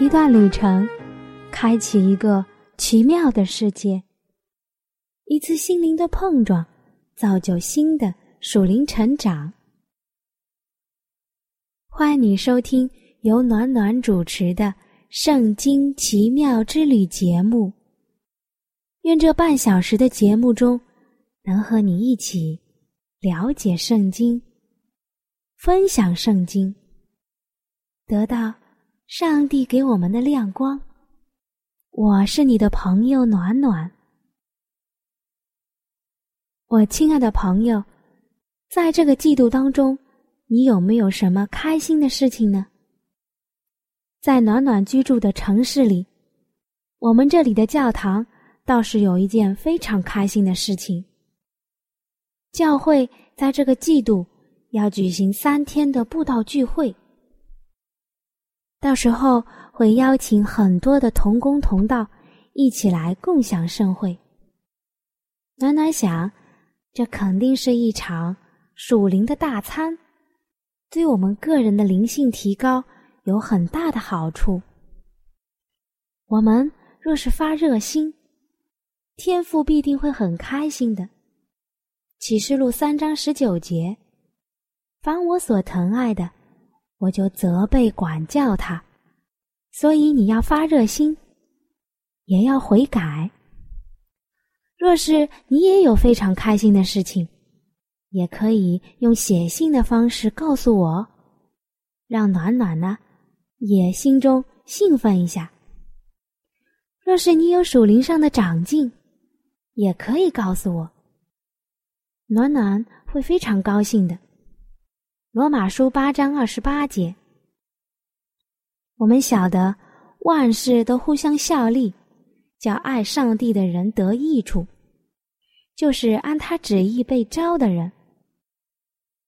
一段旅程，开启一个奇妙的世界；一次心灵的碰撞，造就新的属灵成长。欢迎你收听由暖暖主持的《圣经奇妙之旅》节目。愿这半小时的节目中，能和你一起了解圣经，分享圣经，得到。上帝给我们的亮光。我是你的朋友暖暖。我亲爱的朋友，在这个季度当中，你有没有什么开心的事情呢？在暖暖居住的城市里，我们这里的教堂倒是有一件非常开心的事情。教会在这个季度要举行三天的布道聚会。到时候会邀请很多的同工同道一起来共享盛会。暖暖想，这肯定是一场属灵的大餐，对我们个人的灵性提高有很大的好处。我们若是发热心，天父必定会很开心的。启示录三章十九节：凡我所疼爱的。我就责备管教他，所以你要发热心，也要悔改。若是你也有非常开心的事情，也可以用写信的方式告诉我，让暖暖呢也心中兴奋一下。若是你有属灵上的长进，也可以告诉我，暖暖会非常高兴的。罗马书八章二十八节，我们晓得万事都互相效力，叫爱上帝的人得益处，就是按他旨意被招的人。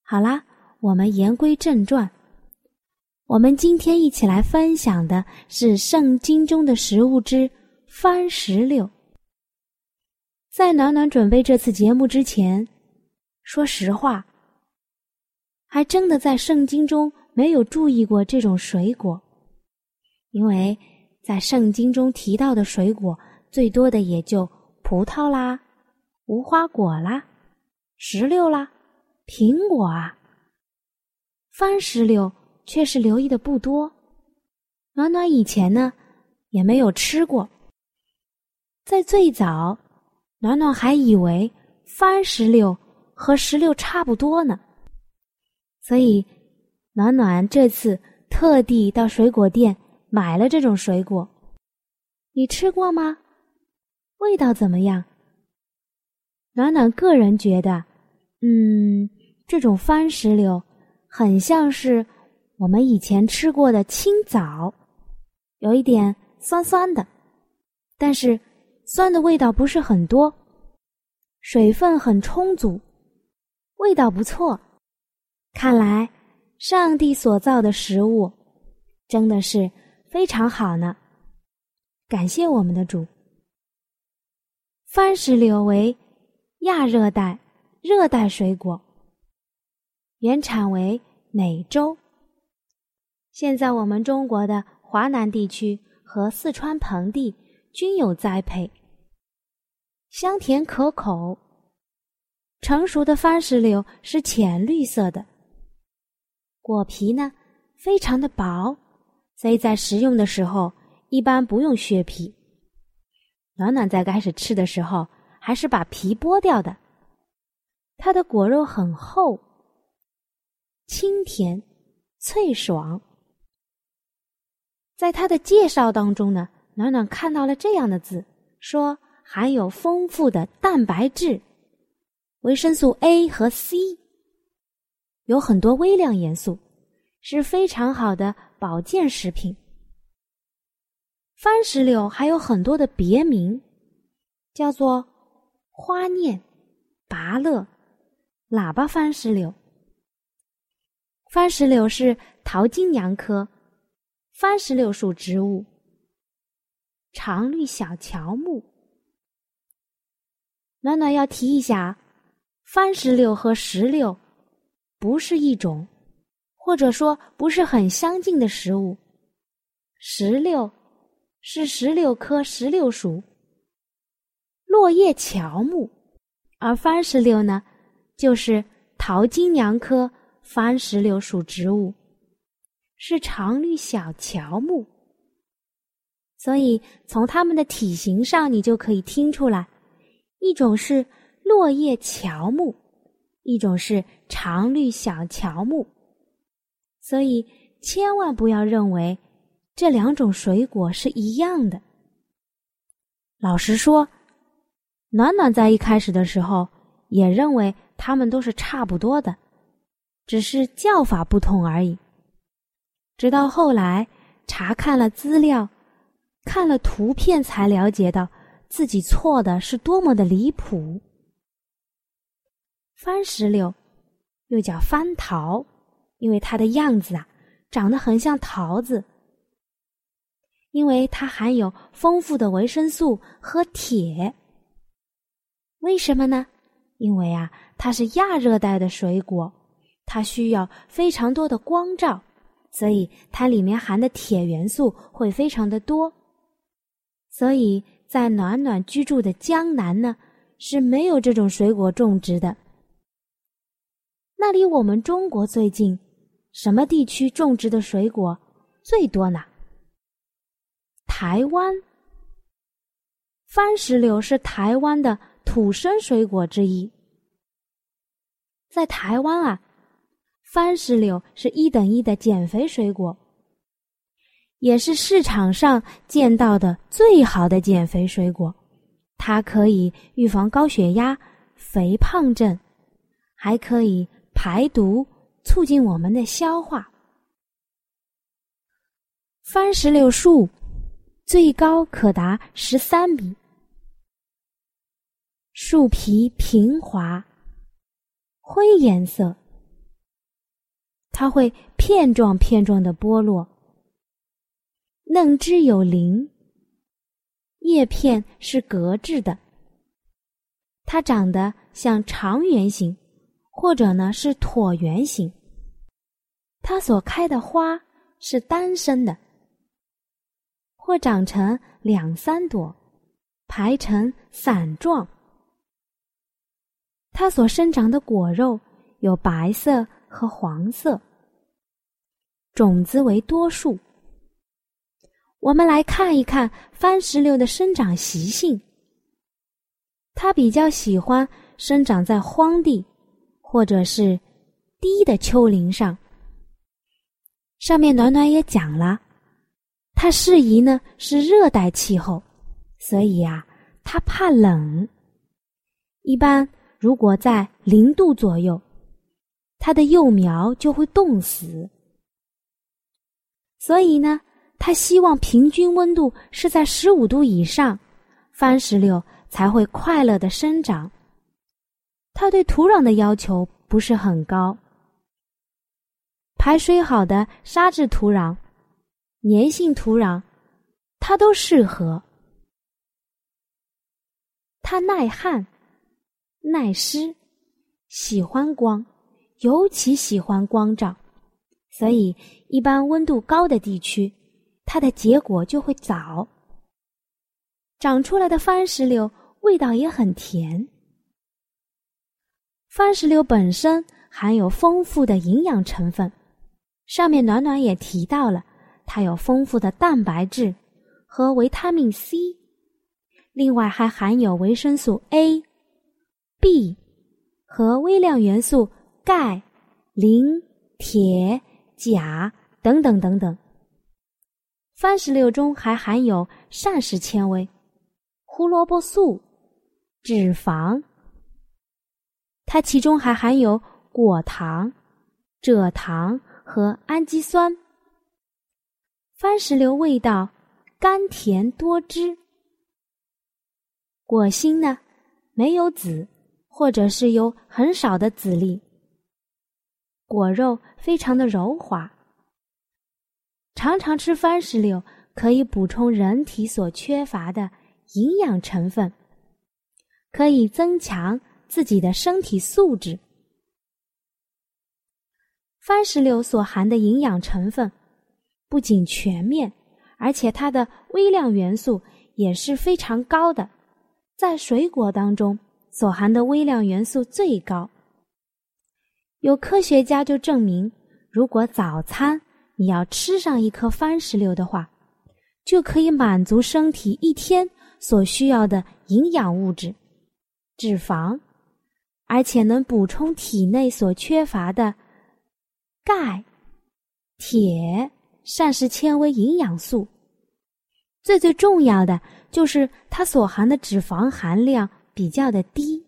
好啦，我们言归正传，我们今天一起来分享的是圣经中的食物之番石榴。在暖暖准备这次节目之前，说实话。还真的在圣经中没有注意过这种水果，因为在圣经中提到的水果最多的也就葡萄啦、无花果啦、石榴啦、苹果啊，番石榴却是留意的不多。暖暖以前呢也没有吃过，在最早，暖暖还以为番石榴和石榴差不多呢。所以，暖暖这次特地到水果店买了这种水果。你吃过吗？味道怎么样？暖暖个人觉得，嗯，这种番石榴很像是我们以前吃过的青枣，有一点酸酸的，但是酸的味道不是很多，水分很充足，味道不错。看来，上帝所造的食物真的是非常好呢。感谢我们的主。番石榴为亚热带、热带水果，原产为美洲。现在我们中国的华南地区和四川盆地均有栽培，香甜可口。成熟的番石榴是浅绿色的。果皮呢，非常的薄，所以在食用的时候一般不用削皮。暖暖在开始吃的时候，还是把皮剥掉的。它的果肉很厚，清甜脆爽。在它的介绍当中呢，暖暖看到了这样的字，说含有丰富的蛋白质、维生素 A 和 C。有很多微量元素，是非常好的保健食品。番石榴还有很多的别名，叫做花念、拔乐、喇叭番石榴。番石榴是桃金娘科番石榴属植物，常绿小乔木。暖暖要提一下，番石榴和石榴不是一种，或者说不是很相近的食物。石榴。是石榴科石榴属落叶乔木，而番石榴呢，就是桃金娘科番石榴属植物，是常绿小乔木。所以从它们的体型上，你就可以听出来，一种是落叶乔木，一种是常绿小乔木。所以千万不要认为。这两种水果是一样的。老实说，暖暖在一开始的时候也认为它们都是差不多的，只是叫法不同而已。直到后来查看了资料，看了图片，才了解到自己错的是多么的离谱。番石榴又叫番桃，因为它的样子啊，长得很像桃子。因为它含有丰富的维生素和铁。为什么呢？因为啊，它是亚热带的水果，它需要非常多的光照，所以它里面含的铁元素会非常的多。所以在暖暖居住的江南呢，是没有这种水果种植的。那离我们中国最近，什么地区种植的水果最多呢？台湾番石榴是台湾的土生水果之一。在台湾啊，番石榴是一等一的减肥水果，也是市场上见到的最好的减肥水果。它可以预防高血压、肥胖症，还可以排毒，促进我们的消化。番石榴树。最高可达十三米，树皮平滑，灰颜色。它会片状片状的剥落，嫩枝有鳞，叶片是格质的。它长得像长圆形，或者呢是椭圆形。它所开的花是单生的。或长成两三朵，排成伞状。它所生长的果肉有白色和黄色，种子为多数。我们来看一看番石榴的生长习性。它比较喜欢生长在荒地或者是低的丘陵上。上面暖暖也讲了。它适宜呢是热带气候，所以呀，它怕冷。一般如果在零度左右，它的幼苗就会冻死。所以呢，它希望平均温度是在十五度以上，番石榴才会快乐的生长。它对土壤的要求不是很高，排水好的沙质土壤。粘性土壤，它都适合。它耐旱、耐湿，喜欢光，尤其喜欢光照，所以一般温度高的地区，它的结果就会早。长出来的番石榴味道也很甜。番石榴本身含有丰富的营养成分，上面暖暖也提到了。它有丰富的蛋白质和维他命 C，另外还含有维生素 A、B 和微量元素钙、磷、铁、钾等等等等。番石榴中还含有膳食纤维、胡萝卜素、脂肪，它其中还含有果糖、蔗糖和氨基酸。番石榴味道甘甜多汁。果心呢，没有籽，或者是有很少的籽粒。果肉非常的柔滑。常常吃番石榴可以补充人体所缺乏的营养成分，可以增强自己的身体素质。番石榴所含的营养成分不仅全面，而且它的微量元素也是非常高的，在水果当中所含的微量元素最高。有科学家就证明，如果早餐你要吃上一颗番石榴的话，就可以满足身体一天所需要的营养物质——脂肪，而且能补充体内所缺乏的。钙、铁、膳食纤维、营养素，最最重要的就是它所含的脂肪含量比较的低，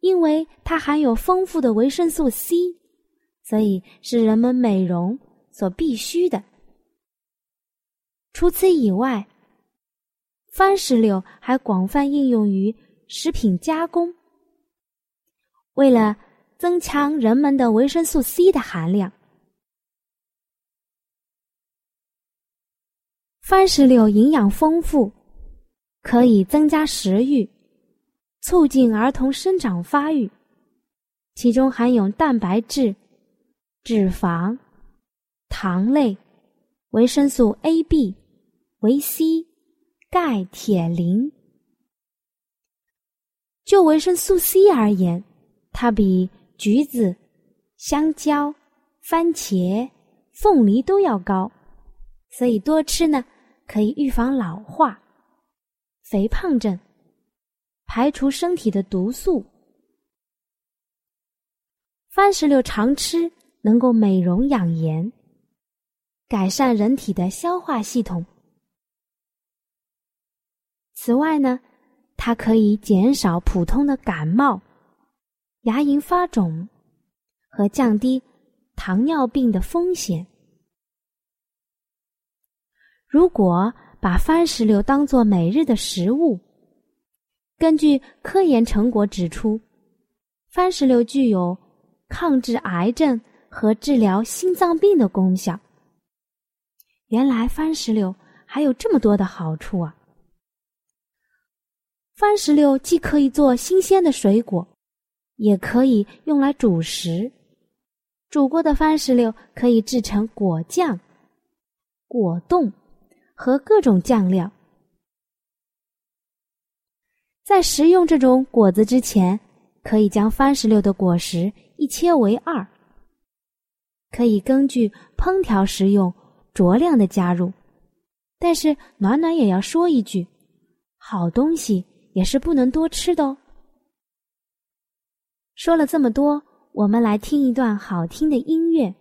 因为它含有丰富的维生素 C，所以是人们美容所必须的。除此以外，番石榴还广泛应用于食品加工，为了。增强人们的维生素 C 的含量。番石榴营养丰富，可以增加食欲，促进儿童生长发育。其中含有蛋白质、脂肪、糖类、维生素 A、B、维 C、钙、铁、磷。就维生素 C 而言，它比。橘子、香蕉、番茄、凤梨都要高，所以多吃呢，可以预防老化、肥胖症，排除身体的毒素。番石榴常吃能够美容养颜，改善人体的消化系统。此外呢，它可以减少普通的感冒。牙龈发肿和降低糖尿病的风险。如果把番石榴当做每日的食物，根据科研成果指出，番石榴具有抗治癌症和治疗心脏病的功效。原来番石榴还有这么多的好处啊！番石榴既可以做新鲜的水果。也可以用来煮食，煮过的番石榴可以制成果酱、果冻和各种酱料。在食用这种果子之前，可以将番石榴的果实一切为二，可以根据烹调食用酌量的加入。但是暖暖也要说一句，好东西也是不能多吃的哦。说了这么多，我们来听一段好听的音乐。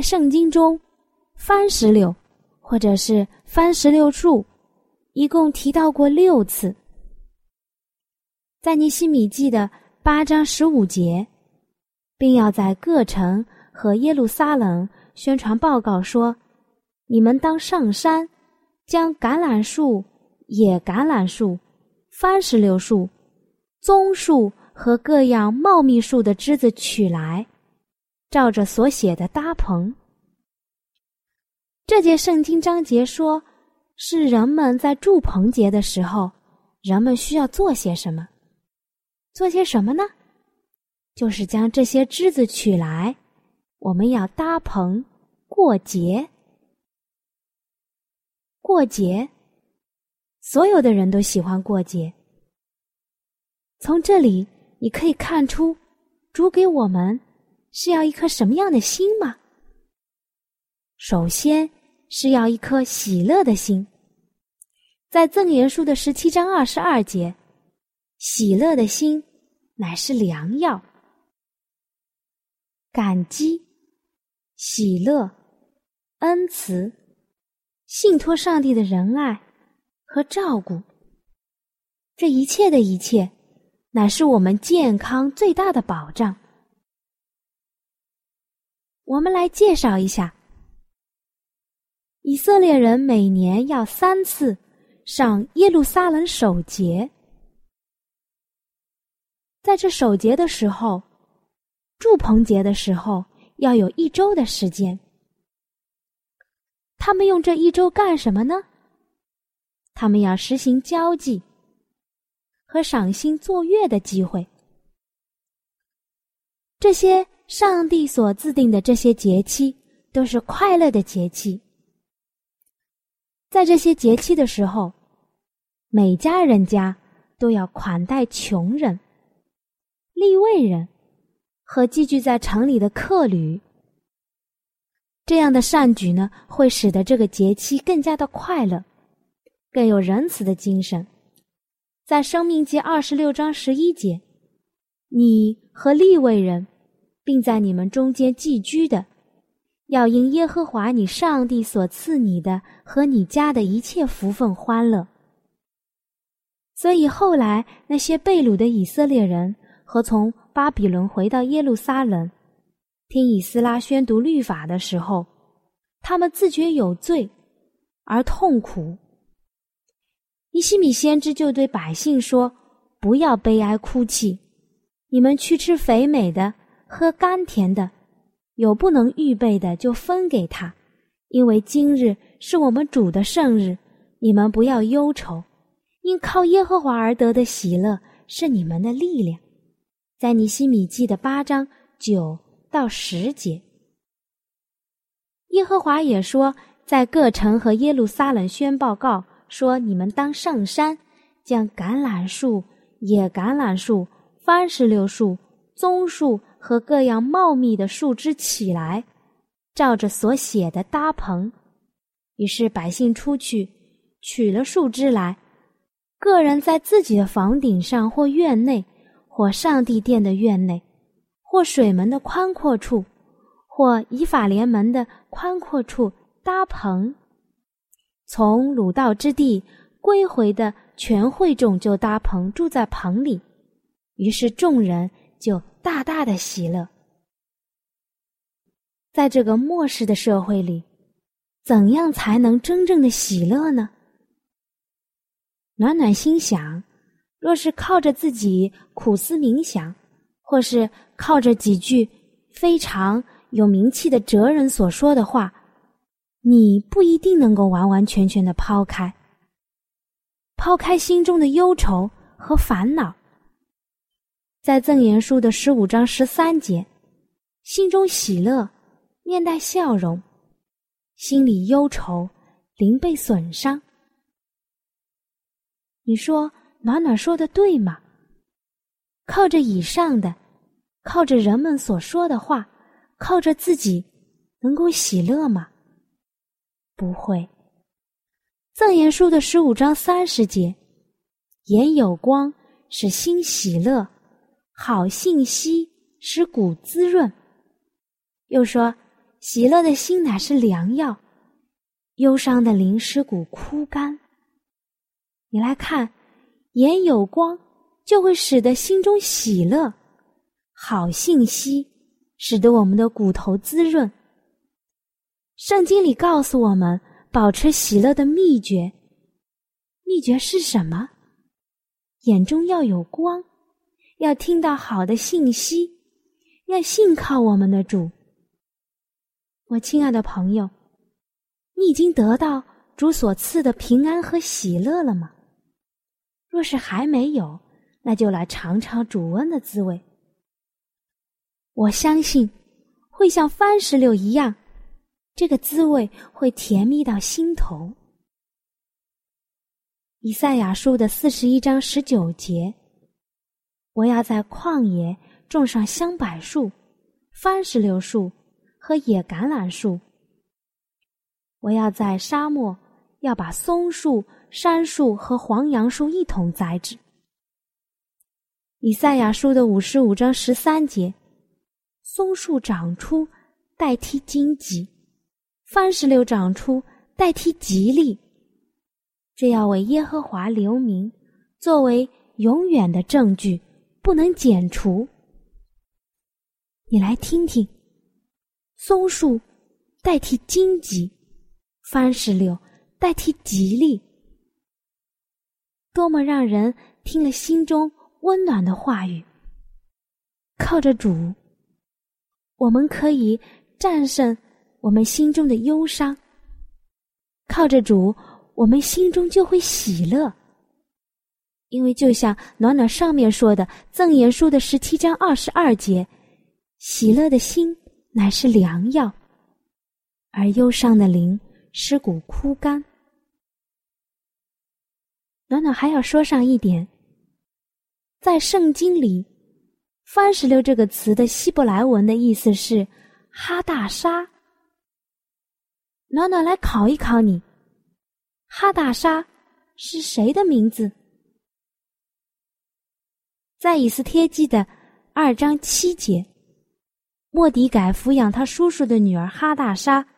圣经中，番石榴或者是番石榴树，一共提到过六次。在尼西米记的八章十五节，并要在各城和耶路撒冷宣传报告说：“你们当上山，将橄榄树、野橄榄树、番石榴树、棕树和各样茂密树的枝子取来，照着所写的搭棚。”这节圣经章节说，是人们在筑棚节的时候，人们需要做些什么。做些什么呢？就是将这些枝子取来，我们要搭棚过节。过节，所有的人都喜欢过节。从这里你可以看出，主给我们是要一颗什么样的心吗？首先是要一颗喜乐的心，在赠言书的十七章二十二节。喜乐的心乃是良药，感激、喜乐、恩慈、信托上帝的仁爱和照顾，这一切的一切，乃是我们健康最大的保障。我们来介绍一下，以色列人每年要三次上耶路撒冷守节。在这守节的时候，祝棚节的时候，要有一周的时间。他们用这一周干什么呢？他们要实行交际和赏心作乐的机会。这些上帝所制定的这些节期，都是快乐的节期。在这些节期的时候，每家人家都要款待穷人。立位人和寄居在城里的客旅，这样的善举呢，会使得这个节期更加的快乐，更有仁慈的精神。在《生命记》二十六章十一节，你和立位人，并在你们中间寄居的，要因耶和华你上帝所赐你的和你家的一切福分欢乐。所以后来那些被掳的以色列人。和从巴比伦回到耶路撒冷，听以斯拉宣读律法的时候，他们自觉有罪而痛苦。伊西米先知就对百姓说：“不要悲哀哭泣，你们去吃肥美的，喝甘甜的，有不能预备的就分给他，因为今日是我们主的圣日。你们不要忧愁，因靠耶和华而得的喜乐是你们的力量。”在尼西米记的八章九到十节，耶和华也说，在各城和耶路撒冷宣报告说：你们当上山，将橄榄树、野橄榄树、番石榴树、棕树和各样茂密的树枝起来，照着所写的搭棚。于是百姓出去取了树枝来，个人在自己的房顶上或院内。或上帝殿的院内，或水门的宽阔处，或以法联门的宽阔处搭棚。从鲁道之地归回的全会众就搭棚住在棚里，于是众人就大大的喜乐。在这个末世的社会里，怎样才能真正的喜乐呢？暖暖心想。若是靠着自己苦思冥想，或是靠着几句非常有名气的哲人所说的话，你不一定能够完完全全的抛开，抛开心中的忧愁和烦恼。在赠言书的十五章十三节，心中喜乐，面带笑容，心里忧愁，灵被损伤。你说？暖暖说的对吗？靠着以上的，靠着人们所说的话，靠着自己，能够喜乐吗？不会。赠言书的十五章三十节，眼有光，使心喜乐；好信息使骨滋润。又说，喜乐的心乃是良药，忧伤的灵尸骨枯干。你来看，眼有光，就会使得心中喜乐；好信息，使得我们的骨头滋润。圣经里告诉我们，保持喜乐的秘诀，秘诀是什么？眼中要有光，要听到好的信息，要信靠我们的主。我亲爱的朋友，你已经得到主所赐的平安和喜乐了吗？若是还没有，那就来尝尝主恩的滋味。我相信会像番石榴一样，这个滋味会甜蜜到心头。以赛亚书的四十一章十九节：我要在旷野种上香柏树、番石榴树。和野橄榄树，我要在沙漠要把松树、杉树和黄杨树一同栽植。以赛亚书的五十五章十三节，松树长出代替荆棘，番石榴长出代替吉利，这要为耶和华留名，作为永远的证据，不能剪除。你来听听。松树代替荆棘，番石榴代替吉利，多么让人听了心中温暖的话语！靠着主，我们可以战胜我们心中的忧伤；靠着主，我们心中就会喜乐。因为就像暖暖上面说的，《赠言书》的十七章二十二节，喜乐的心。乃是良药，而忧伤的灵尸骨枯干。暖暖还要说上一点，在圣经里，“番石榴”这个词的希伯来文的意思是“哈大沙”。暖暖来考一考你，哈大沙是谁的名字？在以斯帖记的二章七节。莫迪改抚养他叔叔的女儿哈大莎，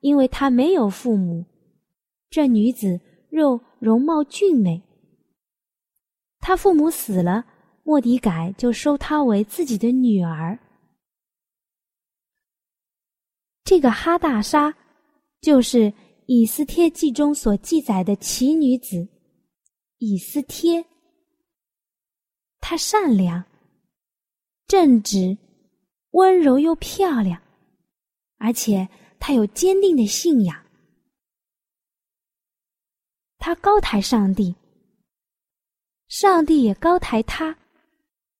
因为她没有父母。这女子肉容貌俊美，她父母死了，莫迪改就收她为自己的女儿。这个哈大莎，就是以斯帖记中所记载的奇女子以斯帖。她善良、正直。温柔又漂亮，而且她有坚定的信仰。她高抬上帝，上帝也高抬她，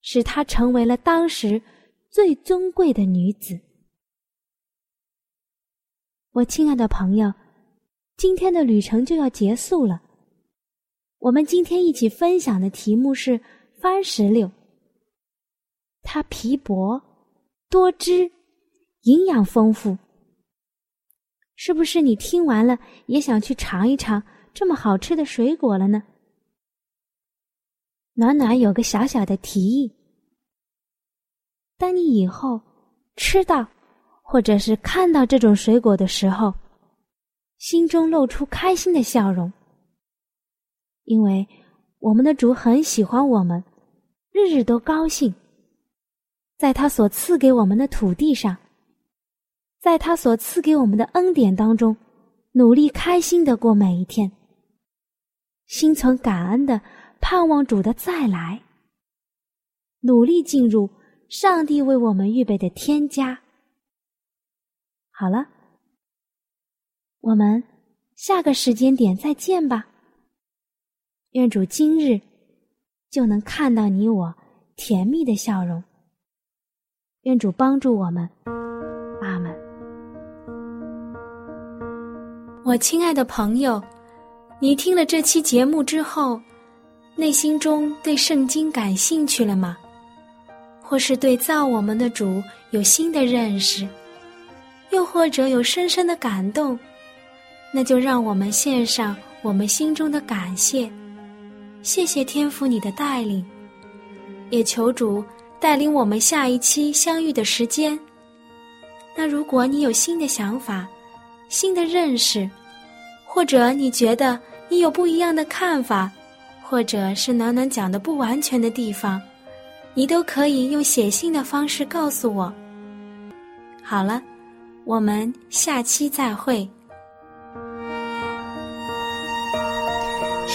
使她成为了当时最尊贵的女子。我亲爱的朋友，今天的旅程就要结束了。我们今天一起分享的题目是番石榴，它皮薄。多汁，营养丰富，是不是？你听完了也想去尝一尝这么好吃的水果了呢？暖暖有个小小的提议：当你以后吃到或者是看到这种水果的时候，心中露出开心的笑容，因为我们的主很喜欢我们，日日都高兴。在他所赐给我们的土地上，在他所赐给我们的恩典当中，努力开心的过每一天，心存感恩的盼望主的再来，努力进入上帝为我们预备的天家。好了，我们下个时间点再见吧。愿主今日就能看到你我甜蜜的笑容。愿主帮助我们，阿门。我亲爱的朋友，你听了这期节目之后，内心中对圣经感兴趣了吗？或是对造我们的主有新的认识，又或者有深深的感动？那就让我们献上我们心中的感谢，谢谢天父你的带领，也求主。带领我们下一期相遇的时间，那如果你有新的想法、新的认识，或者你觉得你有不一样的看法，或者是暖暖讲的不完全的地方，你都可以用写信的方式告诉我。好了，我们下期再会。